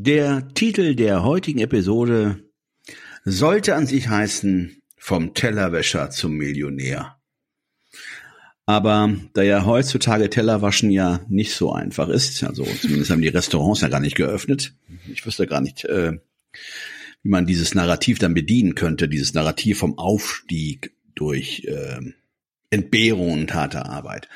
Der Titel der heutigen Episode sollte an sich heißen Vom Tellerwäscher zum Millionär. Aber da ja heutzutage Tellerwaschen ja nicht so einfach ist, also zumindest haben die Restaurants ja gar nicht geöffnet. Ich wüsste gar nicht, äh, wie man dieses Narrativ dann bedienen könnte, dieses Narrativ vom Aufstieg durch äh, Entbehrung und harte Arbeit.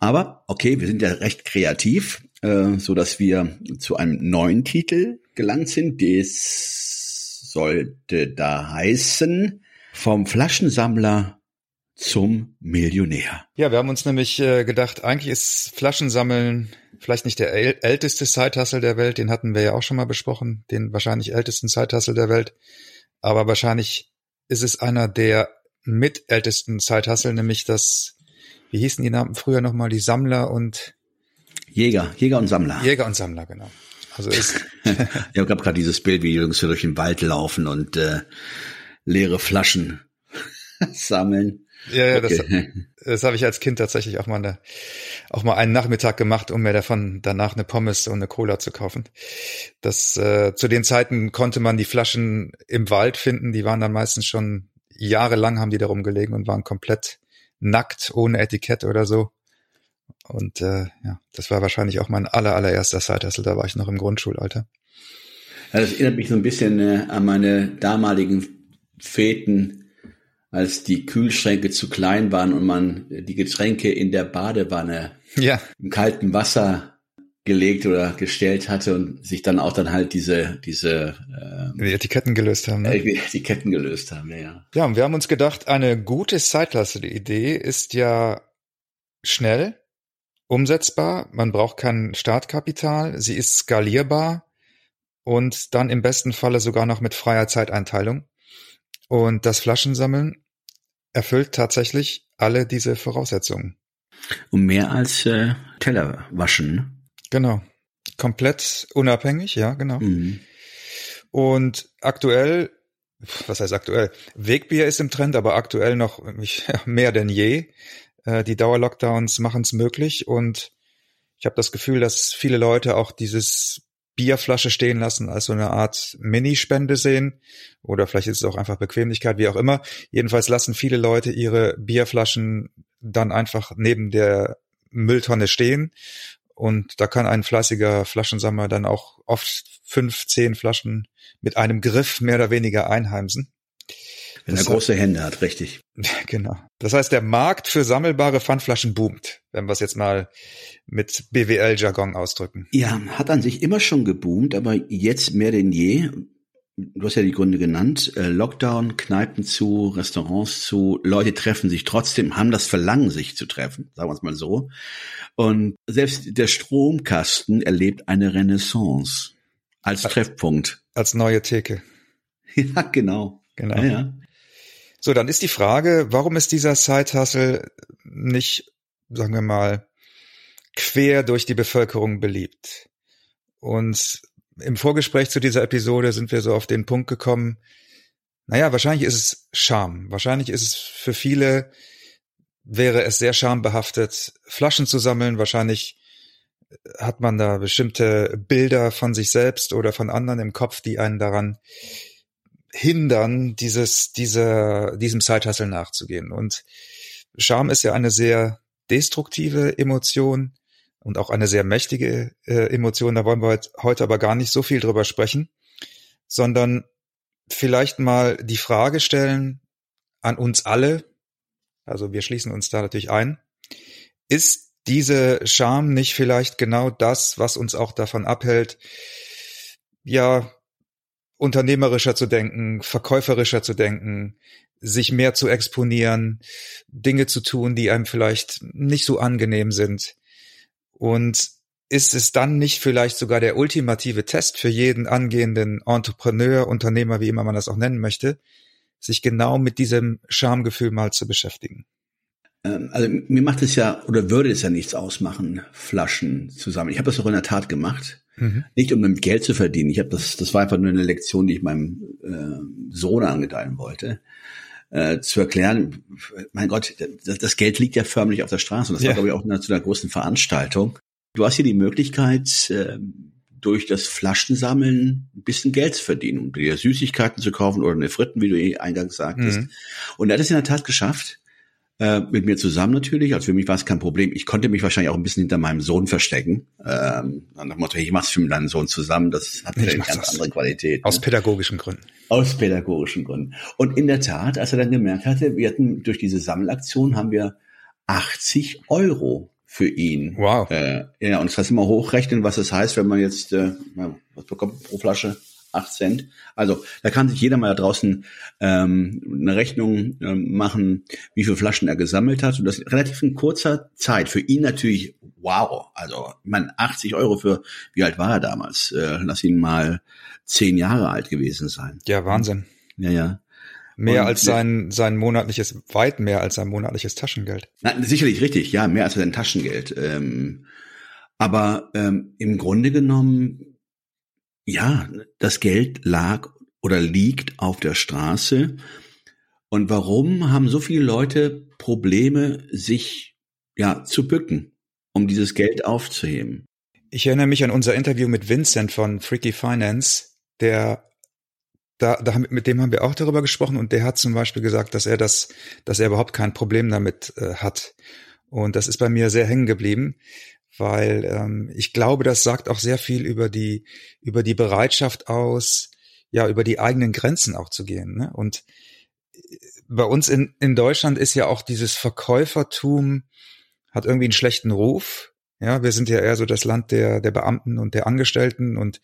Aber okay, wir sind ja recht kreativ, äh, so dass wir zu einem neuen Titel gelangt sind. Das sollte da heißen vom Flaschensammler zum Millionär. Ja, wir haben uns nämlich äh, gedacht, eigentlich ist Flaschensammeln vielleicht nicht der äl älteste Zeithassel der Welt, den hatten wir ja auch schon mal besprochen, den wahrscheinlich ältesten Zeithassel der Welt, aber wahrscheinlich ist es einer der mitältesten Zeithassel, nämlich das, wie hießen die Namen früher nochmal, die Sammler und Jäger, Jäger und Sammler. Jäger und Sammler, genau. Also ist ja, gab gerade dieses Bild, wie die Jungs hier durch den Wald laufen und äh, leere Flaschen sammeln. Ja, ja, das, das habe ich als Kind tatsächlich auch mal, eine, auch mal einen Nachmittag gemacht, um mir davon danach eine Pommes und eine Cola zu kaufen. Das äh, zu den Zeiten konnte man die Flaschen im Wald finden. Die waren dann meistens schon jahrelang haben die darum gelegen und waren komplett nackt, ohne Etikett oder so. Und äh, ja, das war wahrscheinlich auch mein aller allererster Side-Hustle. Da war ich noch im Grundschulalter. Ja, das erinnert mich so ein bisschen äh, an meine damaligen Feten als die Kühlschränke zu klein waren und man die Getränke in der Badewanne ja. im kalten Wasser gelegt oder gestellt hatte und sich dann auch dann halt diese diese ähm, die Etiketten gelöst haben. Ne? Die Etiketten gelöst haben, ja. Ja, und wir haben uns gedacht, eine gute Zeitklasse-Idee ist ja schnell, umsetzbar, man braucht kein Startkapital, sie ist skalierbar und dann im besten Falle sogar noch mit freier Zeiteinteilung. Und das Flaschensammeln erfüllt tatsächlich alle diese Voraussetzungen. Und mehr als äh, Teller waschen. Genau. Komplett unabhängig, ja, genau. Mhm. Und aktuell, was heißt aktuell? Wegbier ist im Trend, aber aktuell noch mehr denn je. Äh, die Dauerlockdowns machen es möglich und ich habe das Gefühl, dass viele Leute auch dieses Bierflasche stehen lassen als so eine Art Minispende sehen. Oder vielleicht ist es auch einfach Bequemlichkeit, wie auch immer. Jedenfalls lassen viele Leute ihre Bierflaschen dann einfach neben der Mülltonne stehen. Und da kann ein fleißiger Flaschensammler dann auch oft fünf, zehn Flaschen mit einem Griff mehr oder weniger einheimsen. Wenn er große Hände hat, richtig. Genau. Das heißt, der Markt für sammelbare Pfandflaschen boomt, wenn wir es jetzt mal mit BWL-Jargon ausdrücken. Ja, hat an sich immer schon geboomt, aber jetzt mehr denn je. Du hast ja die Gründe genannt. Äh, Lockdown, Kneipen zu, Restaurants zu, Leute treffen sich trotzdem, haben das Verlangen, sich zu treffen, sagen wir es mal so. Und selbst der Stromkasten erlebt eine Renaissance als Treffpunkt. Als neue Theke. Ja, genau. Genau. Ja, ja. So, dann ist die Frage, warum ist dieser Side-Hustle nicht, sagen wir mal, quer durch die Bevölkerung beliebt? Und im Vorgespräch zu dieser Episode sind wir so auf den Punkt gekommen, naja, wahrscheinlich ist es Scham. Wahrscheinlich ist es für viele, wäre es sehr schambehaftet, Flaschen zu sammeln. Wahrscheinlich hat man da bestimmte Bilder von sich selbst oder von anderen im Kopf, die einen daran hindern, dieses, dieser, diesem Zeithassel nachzugehen. Und Scham ist ja eine sehr destruktive Emotion und auch eine sehr mächtige äh, Emotion. Da wollen wir heute aber gar nicht so viel drüber sprechen, sondern vielleicht mal die Frage stellen an uns alle. Also wir schließen uns da natürlich ein. Ist diese Scham nicht vielleicht genau das, was uns auch davon abhält, ja, unternehmerischer zu denken, verkäuferischer zu denken, sich mehr zu exponieren, Dinge zu tun, die einem vielleicht nicht so angenehm sind. Und ist es dann nicht vielleicht sogar der ultimative Test für jeden angehenden Entrepreneur, Unternehmer, wie immer man das auch nennen möchte, sich genau mit diesem Schamgefühl mal zu beschäftigen? Ähm, also mir macht es ja oder würde es ja nichts ausmachen, Flaschen zusammen. Ich habe das auch in der Tat gemacht. Mhm. Nicht um damit Geld zu verdienen. Ich habe das, das war einfach nur eine Lektion, die ich meinem äh, Sohn angedeihen wollte. Äh, zu erklären, mein Gott, das, das, Geld liegt ja förmlich auf der Straße. Und das ja. war, glaube ich, auch eine, zu einer großen Veranstaltung. Du hast hier die Möglichkeit, äh, durch das Flaschensammeln ein bisschen Geld zu verdienen, um dir Süßigkeiten zu kaufen oder eine Fritten, wie du eh eingangs sagtest. Mhm. Und er hat es in der Tat geschafft, äh, mit mir zusammen natürlich. Also für mich war es kein Problem. Ich konnte mich wahrscheinlich auch ein bisschen hinter meinem Sohn verstecken. Ähm, nach dem Motto, ich mach's für deinen Sohn zusammen. Das hat eine ganz das. andere Qualität. Aus ne? pädagogischen Gründen. Aus pädagogischen Gründen. Und in der Tat, als er dann gemerkt hatte, wir hatten durch diese Sammelaktion haben wir 80 Euro für ihn. Wow. Äh, ja, und das heißt immer hochrechnen, was es das heißt, wenn man jetzt, äh, was bekommt pro Flasche? 8 Cent. Also da kann sich jeder mal da draußen ähm, eine Rechnung ähm, machen, wie viele Flaschen er gesammelt hat. Und das relativ in kurzer Zeit. Für ihn natürlich wow. Also man 80 Euro für, wie alt war er damals? Äh, lass ihn mal zehn Jahre alt gewesen sein. Ja, Wahnsinn. Ja, ja. Mehr und, als sein, sein monatliches, weit mehr als sein monatliches Taschengeld. Na, sicherlich richtig, ja, mehr als sein Taschengeld. Ähm, aber ähm, im Grunde genommen ja, das Geld lag oder liegt auf der Straße. Und warum haben so viele Leute Probleme, sich ja zu bücken, um dieses Geld aufzuheben? Ich erinnere mich an unser Interview mit Vincent von Freaky Finance, der da, da mit dem haben wir auch darüber gesprochen und der hat zum Beispiel gesagt, dass er das, dass er überhaupt kein Problem damit äh, hat. Und das ist bei mir sehr hängen geblieben, weil ähm, ich glaube, das sagt auch sehr viel über die über die Bereitschaft aus, ja über die eigenen Grenzen auch zu gehen. Ne? Und äh, bei uns in in Deutschland ist ja auch dieses Verkäufertum hat irgendwie einen schlechten Ruf. Ja, wir sind ja eher so das Land der der Beamten und der Angestellten und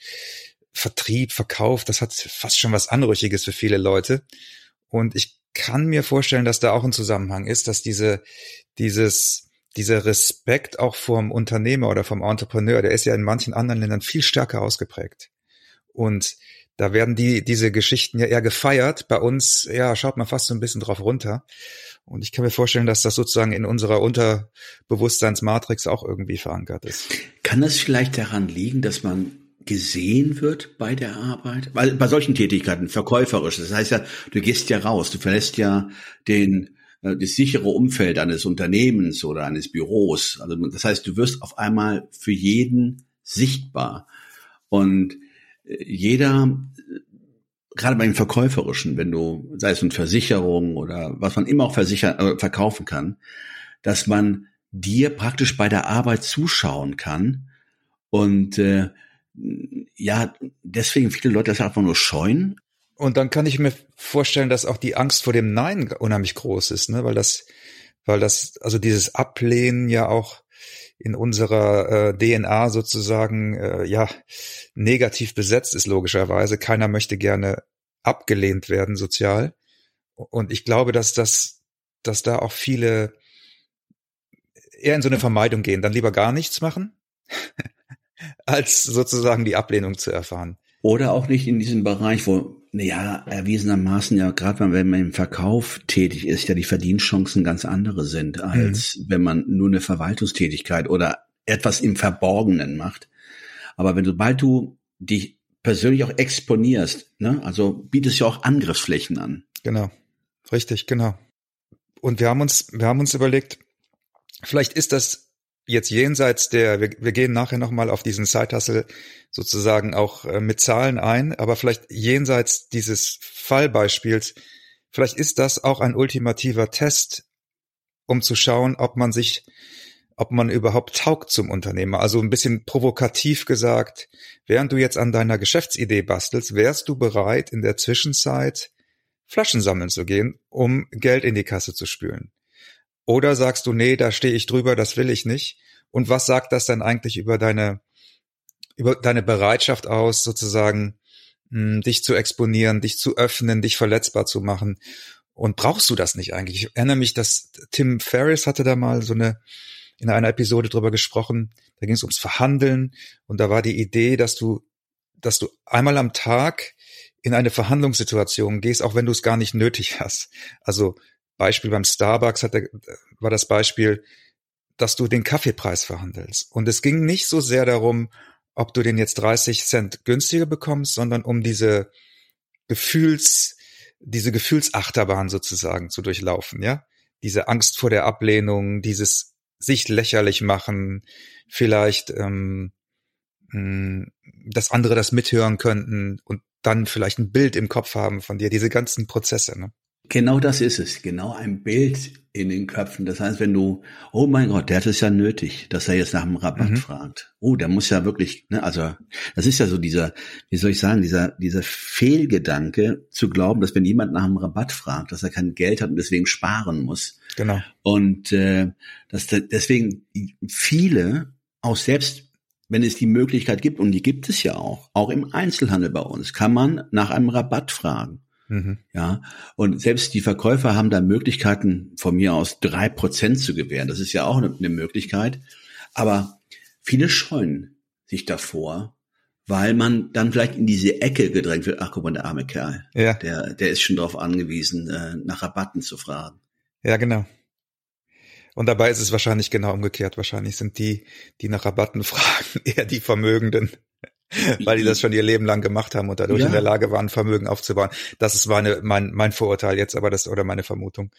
Vertrieb, Verkauf, das hat fast schon was Anrüchiges für viele Leute. Und ich kann mir vorstellen, dass da auch ein Zusammenhang ist, dass diese dieses dieser Respekt auch vom Unternehmer oder vom Entrepreneur, der ist ja in manchen anderen Ländern viel stärker ausgeprägt. Und da werden die, diese Geschichten ja eher gefeiert. Bei uns, ja, schaut man fast so ein bisschen drauf runter. Und ich kann mir vorstellen, dass das sozusagen in unserer Unterbewusstseinsmatrix auch irgendwie verankert ist. Kann das vielleicht daran liegen, dass man gesehen wird bei der Arbeit? Weil bei solchen Tätigkeiten, verkäuferisch, das heißt ja, du gehst ja raus, du verlässt ja den das sichere Umfeld eines Unternehmens oder eines Büros. Also das heißt, du wirst auf einmal für jeden sichtbar. Und äh, jeder, äh, gerade beim Verkäuferischen, wenn du, sei es eine Versicherung oder was man immer auch versichern, äh, verkaufen kann, dass man dir praktisch bei der Arbeit zuschauen kann und äh, ja, deswegen viele Leute das einfach nur scheuen, und dann kann ich mir vorstellen, dass auch die Angst vor dem Nein unheimlich groß ist, ne? weil das, weil das, also dieses Ablehnen ja auch in unserer äh, DNA sozusagen äh, ja negativ besetzt ist logischerweise. Keiner möchte gerne abgelehnt werden sozial. Und ich glaube, dass das, dass da auch viele eher in so eine Vermeidung gehen, dann lieber gar nichts machen, als sozusagen die Ablehnung zu erfahren. Oder auch nicht in diesem Bereich, wo ja, erwiesenermaßen ja, gerade wenn man im Verkauf tätig ist, ja die Verdienstchancen ganz andere sind, als mhm. wenn man nur eine Verwaltungstätigkeit oder etwas im Verborgenen macht. Aber wenn sobald du dich persönlich auch exponierst, ne, also bietest ja auch Angriffsflächen an. Genau. Richtig, genau. Und wir haben uns, wir haben uns überlegt, vielleicht ist das jetzt jenseits der, wir, wir gehen nachher nochmal auf diesen Side-Hustle sozusagen auch äh, mit Zahlen ein, aber vielleicht jenseits dieses Fallbeispiels, vielleicht ist das auch ein ultimativer Test, um zu schauen, ob man sich, ob man überhaupt taugt zum Unternehmer. Also ein bisschen provokativ gesagt, während du jetzt an deiner Geschäftsidee bastelst, wärst du bereit, in der Zwischenzeit Flaschen sammeln zu gehen, um Geld in die Kasse zu spülen. Oder sagst du, nee, da stehe ich drüber, das will ich nicht? Und was sagt das dann eigentlich über deine, über deine Bereitschaft aus, sozusagen mh, dich zu exponieren, dich zu öffnen, dich verletzbar zu machen. Und brauchst du das nicht eigentlich? Ich erinnere mich, dass Tim Ferriss hatte da mal so eine, in einer Episode drüber gesprochen, da ging es ums Verhandeln und da war die Idee, dass du, dass du einmal am Tag in eine Verhandlungssituation gehst, auch wenn du es gar nicht nötig hast. Also Beispiel beim Starbucks hat der, war das Beispiel, dass du den Kaffeepreis verhandelst. Und es ging nicht so sehr darum, ob du den jetzt 30 Cent günstiger bekommst, sondern um diese Gefühls, diese Gefühlsachterbahn sozusagen zu durchlaufen, ja? Diese Angst vor der Ablehnung, dieses sich lächerlich machen, vielleicht, ähm, mh, dass andere das mithören könnten und dann vielleicht ein Bild im Kopf haben von dir, diese ganzen Prozesse. Ne? Genau das ist es. Genau ein Bild in den Köpfen. Das heißt, wenn du, oh mein Gott, der hat es ja nötig, dass er jetzt nach dem Rabatt mhm. fragt. Oh, der muss ja wirklich, ne, also das ist ja so dieser, wie soll ich sagen, dieser, dieser Fehlgedanke zu glauben, dass wenn jemand nach dem Rabatt fragt, dass er kein Geld hat und deswegen sparen muss. Genau. Und äh, dass deswegen viele auch selbst wenn es die Möglichkeit gibt, und die gibt es ja auch, auch im Einzelhandel bei uns, kann man nach einem Rabatt fragen. Mhm. Ja, und selbst die Verkäufer haben da Möglichkeiten, von mir aus drei Prozent zu gewähren. Das ist ja auch eine, Möglichkeit. Aber viele scheuen sich davor, weil man dann vielleicht in diese Ecke gedrängt wird. Ach, guck mal, der arme Kerl. Ja. Der, der ist schon darauf angewiesen, äh, nach Rabatten zu fragen. Ja, genau. Und dabei ist es wahrscheinlich genau umgekehrt. Wahrscheinlich sind die, die nach Rabatten fragen, eher die Vermögenden. weil die das schon ihr Leben lang gemacht haben und dadurch ja. in der Lage waren, Vermögen aufzubauen. Das ist meine, mein, mein Vorurteil jetzt, aber das oder meine Vermutung.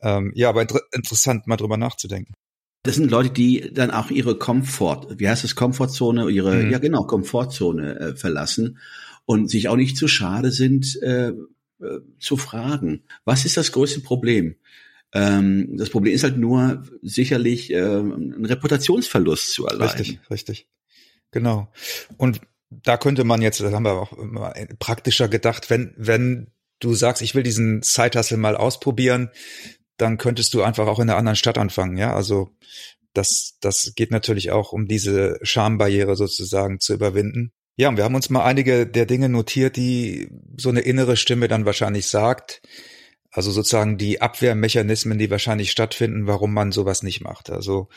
Ähm, ja, aber inter interessant, mal drüber nachzudenken. Das sind Leute, die dann auch ihre Komfort, wie heißt es, Komfortzone, ihre, mhm. ja genau, Komfortzone äh, verlassen und sich auch nicht zu schade sind, äh, äh, zu fragen, was ist das größte Problem? Ähm, das Problem ist halt nur sicherlich äh, ein Reputationsverlust zu erleiden. Richtig, richtig. Genau. Und da könnte man jetzt, das haben wir auch immer praktischer gedacht, wenn, wenn du sagst, ich will diesen Zeithassel mal ausprobieren, dann könntest du einfach auch in einer anderen Stadt anfangen, ja. Also das, das geht natürlich auch, um diese Schambarriere sozusagen zu überwinden. Ja, und wir haben uns mal einige der Dinge notiert, die so eine innere Stimme dann wahrscheinlich sagt. Also sozusagen die Abwehrmechanismen, die wahrscheinlich stattfinden, warum man sowas nicht macht. Also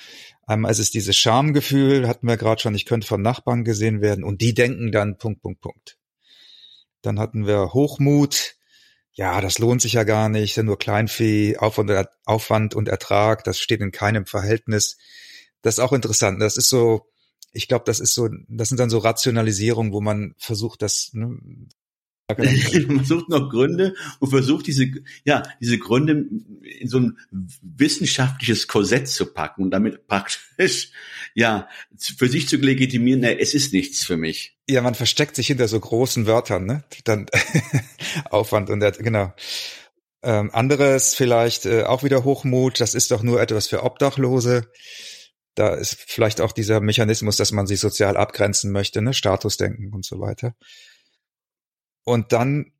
einmal ist es dieses Schamgefühl, hatten wir gerade schon, ich könnte von Nachbarn gesehen werden und die denken dann Punkt, Punkt, Punkt. Dann hatten wir Hochmut, ja, das lohnt sich ja gar nicht, nur Kleinvieh, Aufwand und Ertrag, das steht in keinem Verhältnis. Das ist auch interessant. Das ist so, ich glaube, das ist so, das sind dann so Rationalisierungen, wo man versucht, das ne, man sucht noch Gründe und versucht diese, ja, diese Gründe in so ein wissenschaftliches Korsett zu packen und damit praktisch, ja, für sich zu legitimieren, na, es ist nichts für mich. Ja, man versteckt sich hinter so großen Wörtern, ne? Dann Aufwand und genau. Ähm, anderes vielleicht äh, auch wieder Hochmut, das ist doch nur etwas für Obdachlose. Da ist vielleicht auch dieser Mechanismus, dass man sich sozial abgrenzen möchte, ne? Statusdenken und so weiter. Und dann,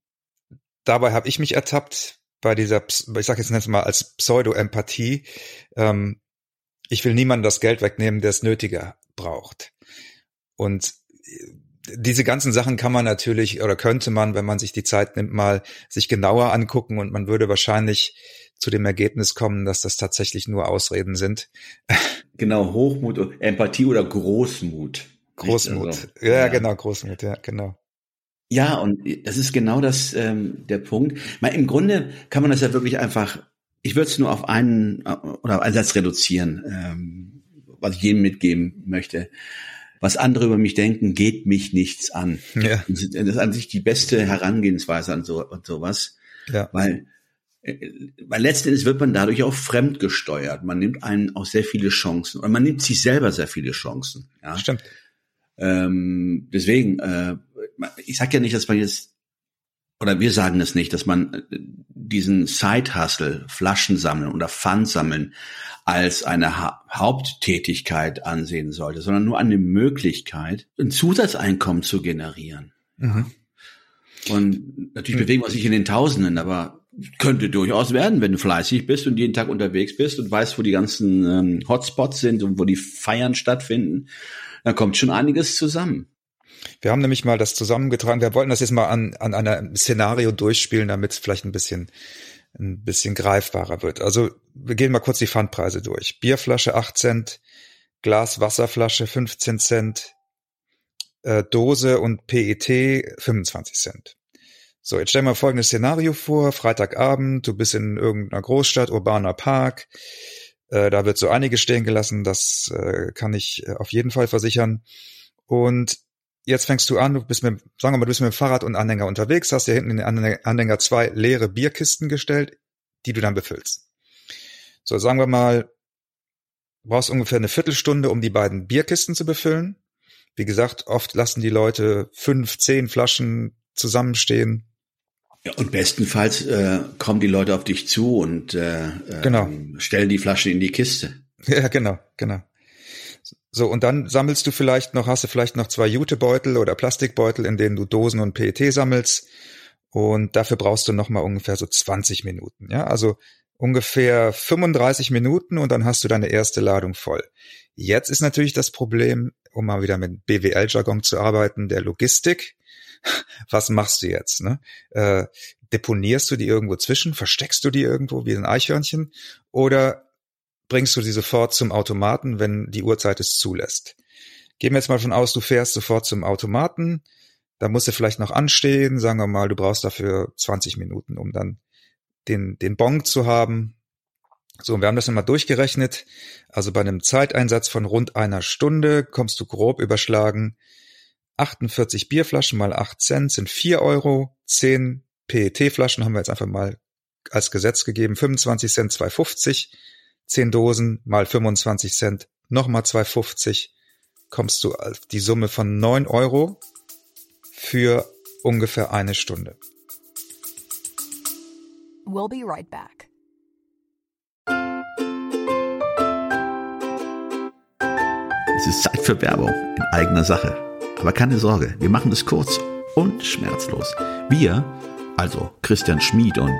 dabei habe ich mich ertappt bei dieser, ich sage jetzt mal als Pseudo-Empathie. Ähm, ich will niemandem das Geld wegnehmen, der es nötiger braucht. Und äh, diese ganzen Sachen kann man natürlich oder könnte man, wenn man sich die Zeit nimmt, mal sich genauer angucken und man würde wahrscheinlich zu dem Ergebnis kommen, dass das tatsächlich nur Ausreden sind. Genau, Hochmut, Empathie oder Großmut. Großmut. Also, ja, ja, genau, Großmut, ja, genau. Ja, und das ist genau das ähm, der Punkt. Mal Im Grunde kann man das ja wirklich einfach, ich würde es nur auf einen äh, oder auf einen Satz reduzieren, ähm, was ich jedem mitgeben möchte. Was andere über mich denken, geht mich nichts an. Ja. Das ist an sich die beste Herangehensweise an so und sowas. Ja. Weil, äh, weil letzten Endes wird man dadurch auch fremdgesteuert. Man nimmt einen auch sehr viele Chancen. Und man nimmt sich selber sehr viele Chancen. Ja? Stimmt. Ähm, deswegen, äh, ich sage ja nicht, dass man jetzt, oder wir sagen es nicht, dass man äh, diesen Side-Hustle, Flaschen sammeln oder Pfand sammeln als eine ha Haupttätigkeit ansehen sollte, sondern nur eine Möglichkeit, ein Zusatzeinkommen zu generieren. Mhm. Und natürlich mhm. bewegen wir sich in den Tausenden, aber könnte durchaus werden, wenn du fleißig bist und jeden Tag unterwegs bist und weißt, wo die ganzen ähm, Hotspots sind und wo die Feiern stattfinden, dann kommt schon einiges zusammen. Wir haben nämlich mal das zusammengetragen. Wir wollten das jetzt mal an, an einer Szenario durchspielen, damit es vielleicht ein bisschen, ein bisschen greifbarer wird. Also wir gehen mal kurz die Pfandpreise durch. Bierflasche 8 Cent, Glas Wasserflasche 15 Cent, äh, Dose und PET 25 Cent. So, jetzt stell mal folgendes Szenario vor. Freitagabend, du bist in irgendeiner Großstadt, urbaner Park. Äh, da wird so einiges stehen gelassen, das äh, kann ich äh, auf jeden Fall versichern. Und jetzt fängst du an, du bist mit, sagen wir mal, du bist mit dem Fahrrad und Anhänger unterwegs, hast ja hinten in den Anhänger zwei leere Bierkisten gestellt, die du dann befüllst. So, sagen wir mal, du brauchst ungefähr eine Viertelstunde, um die beiden Bierkisten zu befüllen. Wie gesagt, oft lassen die Leute fünf, zehn Flaschen zusammenstehen. Ja, und bestenfalls äh, kommen die Leute auf dich zu und äh, genau. äh, stellen die Flasche in die Kiste. Ja, genau, genau. So, und dann sammelst du vielleicht noch, hast du vielleicht noch zwei Jutebeutel oder Plastikbeutel, in denen du Dosen und PET sammelst. Und dafür brauchst du nochmal ungefähr so 20 Minuten. Ja, also ungefähr 35 Minuten und dann hast du deine erste Ladung voll. Jetzt ist natürlich das Problem, um mal wieder mit BWL-Jargon zu arbeiten, der Logistik. Was machst du jetzt? Ne? Äh, deponierst du die irgendwo zwischen? Versteckst du die irgendwo wie ein Eichhörnchen? Oder bringst du sie sofort zum Automaten, wenn die Uhrzeit es zulässt. Gehen wir jetzt mal von aus, du fährst sofort zum Automaten, da musst du vielleicht noch anstehen, sagen wir mal, du brauchst dafür 20 Minuten, um dann den, den Bon zu haben. So, wir haben das nochmal durchgerechnet. Also bei einem Zeiteinsatz von rund einer Stunde kommst du grob überschlagen 48 Bierflaschen mal 8 Cent sind 4 Euro, 10 PET-Flaschen haben wir jetzt einfach mal als Gesetz gegeben, 25 Cent 2,50 10 Dosen mal 25 Cent, nochmal 2,50, kommst du auf die Summe von 9 Euro für ungefähr eine Stunde. We'll be right back. Es ist Zeit für Werbung in eigener Sache. Aber keine Sorge, wir machen es kurz und schmerzlos. Wir, also Christian Schmid und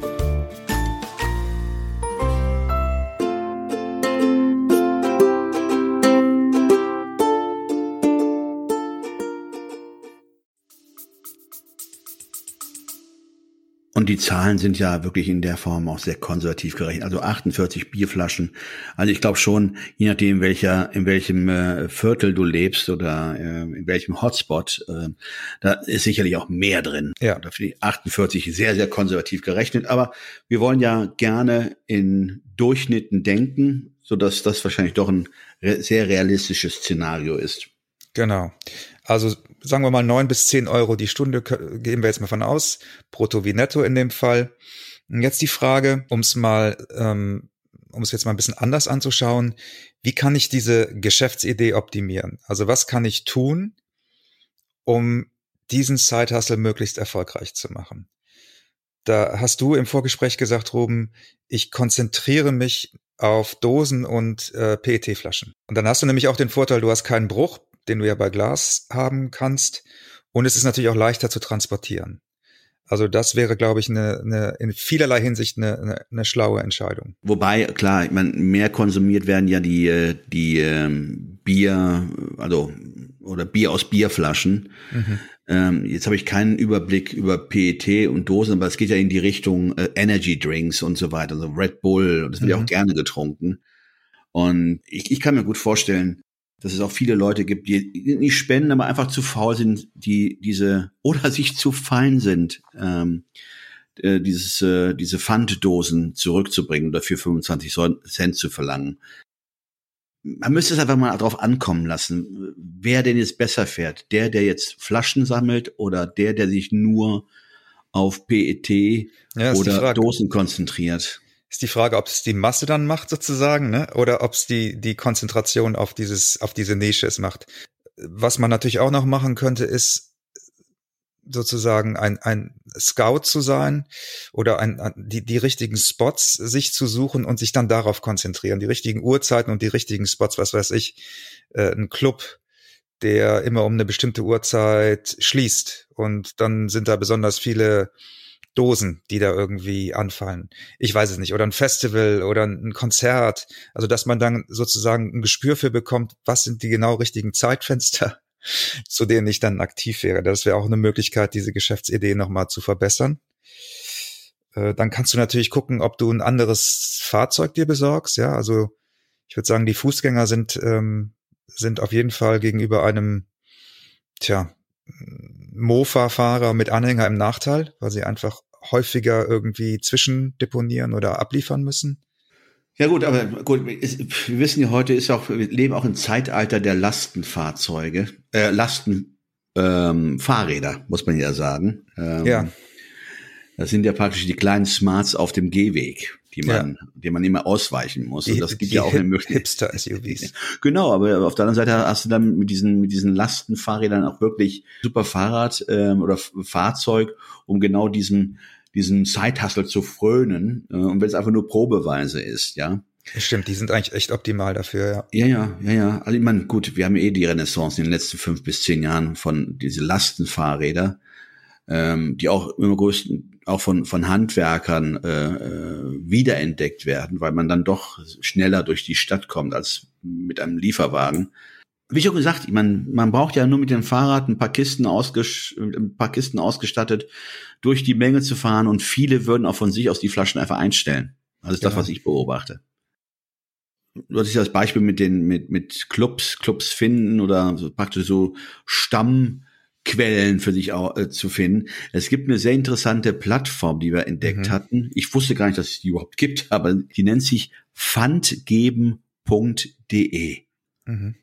Und die Zahlen sind ja wirklich in der Form auch sehr konservativ gerechnet. Also 48 Bierflaschen. Also ich glaube schon, je nachdem, welcher, in welchem äh, Viertel du lebst oder äh, in welchem Hotspot, äh, da ist sicherlich auch mehr drin. Ja. Da finde ich 48 sehr, sehr konservativ gerechnet. Aber wir wollen ja gerne in Durchschnitten denken, so dass das wahrscheinlich doch ein re sehr realistisches Szenario ist. Genau. Also sagen wir mal neun bis zehn Euro die Stunde, gehen wir jetzt mal von aus, brutto wie netto in dem Fall. Und jetzt die Frage, um es mal, ähm, um es jetzt mal ein bisschen anders anzuschauen, wie kann ich diese Geschäftsidee optimieren? Also was kann ich tun, um diesen Side-Hustle möglichst erfolgreich zu machen? Da hast du im Vorgespräch gesagt, Ruben, ich konzentriere mich auf Dosen und äh, PET-Flaschen. Und dann hast du nämlich auch den Vorteil, du hast keinen Bruch den du ja bei Glas haben kannst. Und es ist natürlich auch leichter zu transportieren. Also das wäre, glaube ich, eine, eine in vielerlei Hinsicht eine, eine, eine schlaue Entscheidung. Wobei, klar, ich meine, mehr konsumiert werden ja die, äh, die ähm, Bier, also oder Bier aus Bierflaschen. Mhm. Ähm, jetzt habe ich keinen Überblick über PET und Dosen, aber es geht ja in die Richtung äh, Energy Drinks und so weiter, also Red Bull, und das wird mhm. ja auch gerne getrunken. Und ich, ich kann mir gut vorstellen, dass es auch viele Leute gibt, die nicht spenden, aber einfach zu faul sind, die diese oder sich zu fein sind, ähm, äh, dieses, äh, diese Pfanddosen zurückzubringen oder für 25 Cent zu verlangen. man müsste es einfach mal drauf ankommen lassen, wer denn jetzt besser fährt. Der, der jetzt Flaschen sammelt oder der, der sich nur auf PET Ja, oder. Dosen konzentriert. Ist die Frage, ob es die Masse dann macht sozusagen, ne? Oder ob es die die Konzentration auf dieses auf diese Nische es macht. Was man natürlich auch noch machen könnte, ist sozusagen ein ein Scout zu sein oder ein, ein die die richtigen Spots sich zu suchen und sich dann darauf konzentrieren, die richtigen Uhrzeiten und die richtigen Spots, was weiß ich, äh, ein Club, der immer um eine bestimmte Uhrzeit schließt und dann sind da besonders viele Dosen, die da irgendwie anfallen. Ich weiß es nicht. Oder ein Festival oder ein Konzert. Also, dass man dann sozusagen ein Gespür für bekommt, was sind die genau richtigen Zeitfenster, zu denen ich dann aktiv wäre. Das wäre auch eine Möglichkeit, diese Geschäftsidee nochmal zu verbessern. Äh, Dann kannst du natürlich gucken, ob du ein anderes Fahrzeug dir besorgst. Ja, also ich würde sagen, die Fußgänger sind, ähm, sind auf jeden Fall gegenüber einem, tja, Mofa-Fahrer mit Anhänger im Nachteil, weil sie einfach häufiger irgendwie zwischendeponieren oder abliefern müssen. Ja gut, aber gut, ist, wir wissen ja heute ist auch, wir leben auch im Zeitalter der Lastenfahrzeuge, äh, Lasten ähm, Fahrräder, muss man ja sagen. Ähm, Ja. Das sind ja praktisch die kleinen Smarts auf dem Gehweg, die man, die man immer ausweichen muss. Und das gibt ja auch eine Möglichkeit. Hipster-SUVs. Genau, aber auf der anderen Seite hast du dann mit diesen, mit diesen Lastenfahrrädern auch wirklich super Fahrrad ähm, oder Fahrzeug, um genau diesen, diesen Side-Hustle zu frönen. Äh, und wenn es einfach nur probeweise ist, ja. Stimmt, die sind eigentlich echt optimal dafür, ja. Ja, ja, ja, ja. Also ich meine, gut, wir haben eh die Renaissance in den letzten fünf bis zehn Jahren von diese Lastenfahrräder, ähm, die auch immer größten, auch von, von Handwerkern äh, äh, wiederentdeckt werden, weil man dann doch schneller durch die Stadt kommt als mit einem Lieferwagen. Wie schon gesagt, meine, man braucht ja nur mit dem Fahrrad ein paar Kisten, ausges ein paar Kisten ausgestattet, durch die Menge zu fahren und viele würden auch von sich aus die Flaschen einfach einstellen. Das ist das, Genau. was ich beobachte du hattest das Beispiel mit den mit mit Clubs Clubs finden oder so praktisch so Stammquellen für sich auch, äh, zu finden. Es gibt eine sehr interessante Plattform, die wir entdeckt Mhm. hatten. Ich wusste gar nicht, dass es die überhaupt gibt, aber die nennt sich pfandgeben.de. Mhm,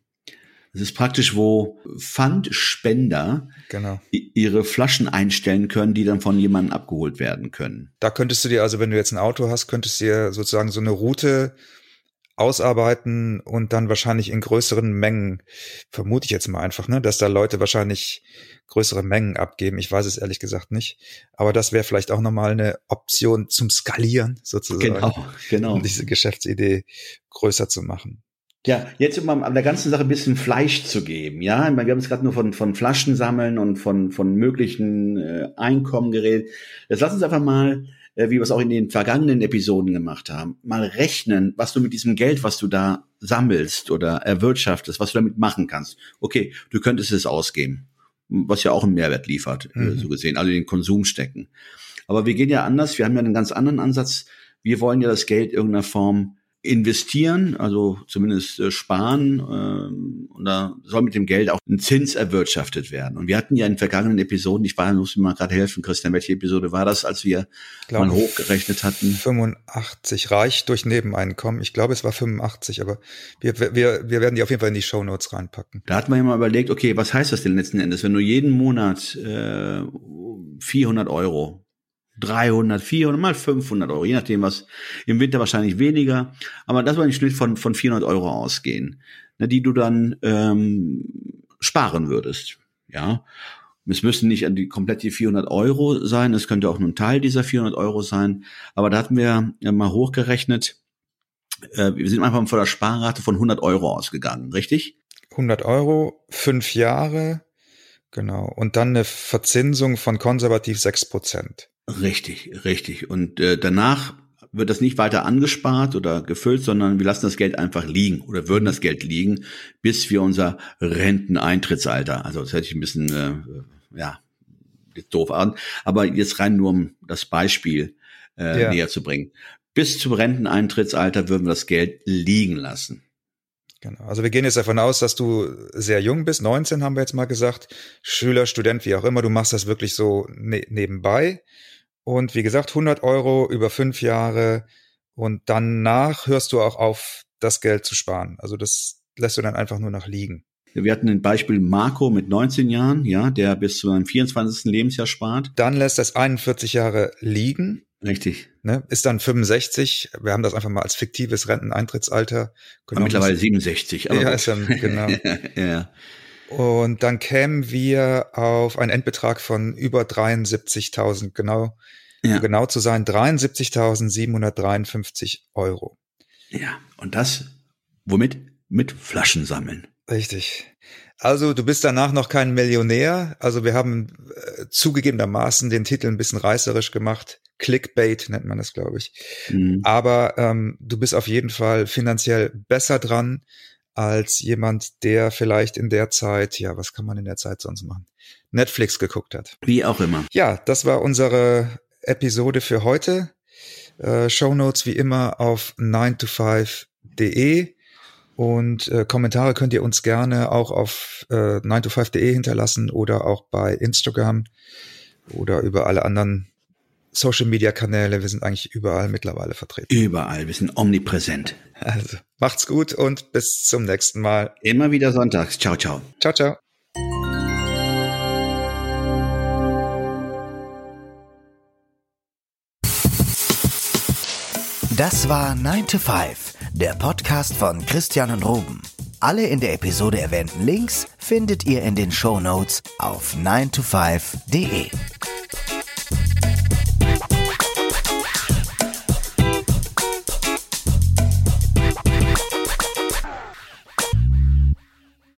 Das ist praktisch, wo Pfandspender genau. ihre Flaschen einstellen können, die dann von jemandem abgeholt werden können. Da könntest du dir, also wenn du jetzt ein Auto hast, könntest du dir sozusagen so eine Route ausarbeiten und dann wahrscheinlich in größeren Mengen, vermute ich jetzt mal einfach, ne, dass da Leute wahrscheinlich größere Mengen abgeben. Ich weiß es ehrlich gesagt nicht. Aber das wäre vielleicht auch nochmal eine Option zum Skalieren sozusagen, Genau, genau. um diese Geschäftsidee größer zu machen. Ja, jetzt um an der ganzen Sache ein bisschen Fleisch zu geben, ja. Wir haben jetzt gerade nur von, von Flaschen sammeln und von, von möglichen äh, Einkommen geredet. Jetzt lass uns einfach mal, wie wir es auch in den vergangenen Episoden gemacht haben, mal rechnen, was du mit diesem Geld, was du da sammelst oder erwirtschaftest, was du damit machen kannst. Okay, du könntest es ausgeben, was ja auch einen Mehrwert liefert, äh, Mhm. so gesehen, also den Konsum stecken. Aber wir gehen ja anders, wir haben ja einen ganz anderen Ansatz. Wir wollen ja das Geld in irgendeiner Form investieren, also zumindest äh, sparen, ähm, und da soll mit dem Geld auch ein Zins erwirtschaftet werden. Und wir hatten ja in vergangenen Episoden, ich war, muss mir mal gerade helfen, Christian, welche Episode war das, als wir glaube, mal hochgerechnet hatten? 85 reich durch Nebeneinkommen. Ich glaube, es war 85, aber wir, wir, wir werden die auf jeden Fall in die Shownotes reinpacken. Da hat man ja mal überlegt, okay, was heißt das denn letzten Endes, wenn du jeden Monat äh, 400 Euro 300, 400, mal 500 Euro, je nachdem was, im Winter wahrscheinlich weniger, aber das war ein Schnitt von, von 400 Euro ausgehen, ne, die du dann ähm, sparen würdest, ja. Es müssen nicht an die komplett die 400 Euro sein, es könnte auch nur ein Teil dieser 400 Euro sein, aber da hatten wir mal hochgerechnet, äh, wir sind einfach von der Sparrate von 100 Euro ausgegangen, richtig? 100 Euro, fünf Jahre, genau. Und dann eine Verzinsung von konservativ 6 Prozent. Richtig, richtig. Und äh, danach wird das nicht weiter angespart oder gefüllt, sondern wir lassen das Geld einfach liegen oder würden das Geld liegen, bis wir unser Renteneintrittsalter, also das hätte ich ein bisschen, äh, ja, jetzt doof an, aber jetzt rein nur um das Beispiel äh, Ja. näher zu bringen. Bis zum Renteneintrittsalter würden wir das Geld liegen lassen. Genau. Also wir gehen jetzt davon aus, dass du sehr jung bist, 19 haben wir jetzt mal gesagt, Schüler, Student, wie auch immer, du machst das wirklich so ne nebenbei. Und wie gesagt, 100 Euro über fünf Jahre und danach hörst du auch auf, das Geld zu sparen. Also das lässt du dann einfach nur nach liegen. Wir hatten ein Beispiel Marco mit 19 Jahren, ja, der bis zu seinem 24. Lebensjahr spart. Dann lässt es 41 Jahre liegen. Richtig. Ne, ist dann 65. Wir haben das einfach mal als fiktives Renteneintrittsalter genommen. mittlerweile 67. Aber ja, ist dann, genau. ja. Und dann kämen wir auf einen Endbetrag von über 73.000, genau, ja. um genau zu sein, 73.753 Euro. Ja, und das womit? Mit Flaschen sammeln. Richtig. Also du bist danach noch kein Millionär. Also wir haben äh, zugegebenermaßen den Titel ein bisschen reißerisch gemacht. Clickbait nennt man das, glaube ich. Mhm. Aber ähm, du bist auf jeden Fall finanziell besser dran als jemand, der vielleicht in der Zeit, ja, was kann man in der Zeit sonst machen? Netflix geguckt hat. Wie auch immer. Ja, das war unsere Episode für heute. Äh, Show Notes wie immer auf 9to5.de und äh, Kommentare könnt ihr uns gerne auch auf äh, 9to5.de hinterlassen oder auch bei Instagram oder über alle anderen Social Media Kanäle. Wir sind eigentlich überall mittlerweile vertreten. Überall, wir sind omnipräsent. Also macht's gut und bis zum nächsten Mal. Immer wieder sonntags. Ciao, ciao. Ciao, ciao. Das war 9 to 5, der Podcast von Christian und Ruben. Alle in der Episode erwähnten Links findet ihr in den Show Notes auf 9to5.de.